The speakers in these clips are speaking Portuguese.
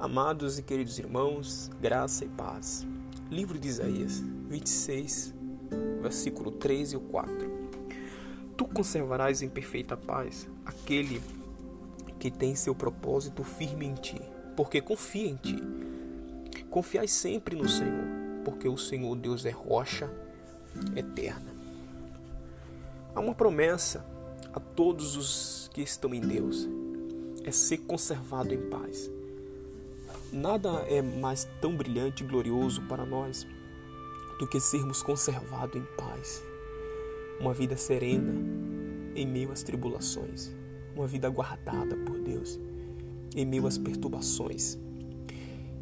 Amados e queridos irmãos, graça e paz. Livro de Isaías 26, versículo 3 e 4. Tu conservarás em perfeita paz aquele que tem seu propósito firme em ti, porque confia em ti. Confiai sempre no Senhor, porque o Senhor Deus é rocha eterna. Há uma promessa a todos os que estão em Deus: é ser conservado em paz. Nada é mais tão brilhante e glorioso para nós do que sermos conservados em paz. Uma vida serena em meio às tribulações, uma vida guardada por Deus em meio às perturbações.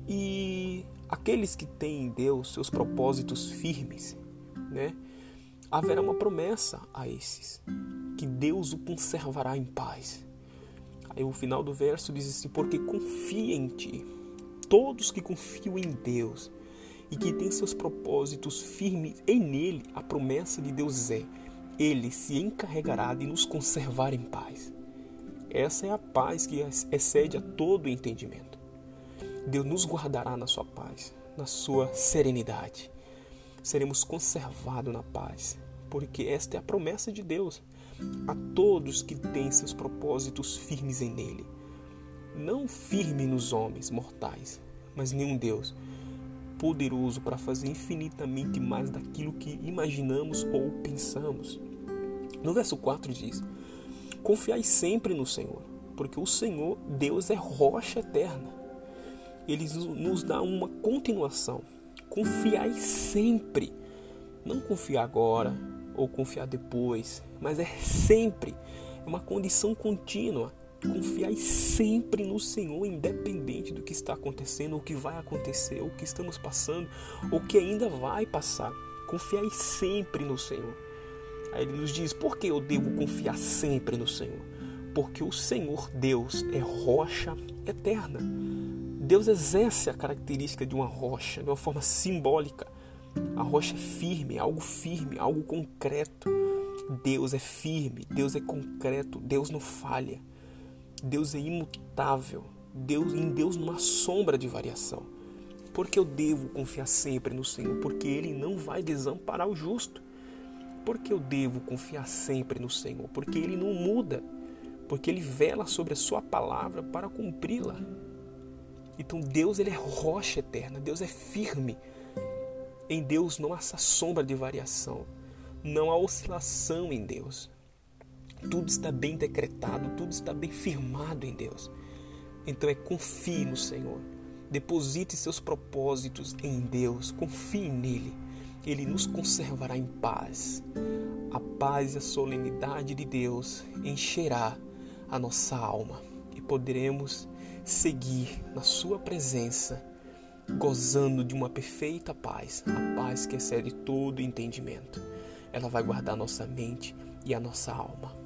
E aqueles que têm em Deus seus propósitos firmes, né? Haverá uma promessa a esses, que Deus o conservará em paz. Aí o final do verso diz assim: porque confia em ti. Todos que confiam em Deus e que têm seus propósitos firmes em nele, a promessa de Deus é: ele se encarregará de nos conservar em paz. Essa é a paz que excede a todo entendimento. Deus nos guardará na sua paz, na sua serenidade. Seremos conservados na paz, porque esta é a promessa de Deus a todos que têm seus propósitos firmes em Nele. Não firme nos homens mortais, mas em um Deus poderoso para fazer infinitamente mais daquilo que imaginamos ou pensamos. No verso 4 diz: Confiai sempre no Senhor, porque o Senhor, Deus, é rocha eterna. Ele nos dá uma continuação. Confiai sempre. Não confiar agora ou confiar depois, mas é sempre é uma condição contínua. Confiai sempre no Senhor, independente do que está acontecendo, o que vai acontecer, o que estamos passando, ou que ainda vai passar. Confiai sempre no Senhor. Aí ele nos diz: por que eu devo confiar sempre no Senhor? Porque o Senhor Deus é rocha eterna. Deus exerce a característica de uma rocha de uma forma simbólica. A rocha é firme, algo firme, algo concreto. Deus é firme, Deus é concreto, Deus não falha. Deus é imutável. Deus, em Deus não há sombra de variação. Porque eu devo confiar sempre no Senhor, porque Ele não vai desamparar o justo. Porque eu devo confiar sempre no Senhor, porque Ele não muda, porque Ele vela sobre a Sua palavra para cumpri-la. Então Deus ele é rocha eterna, Deus é firme. Em Deus não há essa sombra de variação, não há oscilação em Deus. Tudo está bem decretado, tudo está bem firmado em Deus. Então é confie no Senhor. Deposite seus propósitos em Deus, confie nele. Ele nos conservará em paz. A paz e a solenidade de Deus encherá a nossa alma e poderemos seguir na sua presença, gozando de uma perfeita paz, a paz que excede todo entendimento. Ela vai guardar nossa mente e a nossa alma.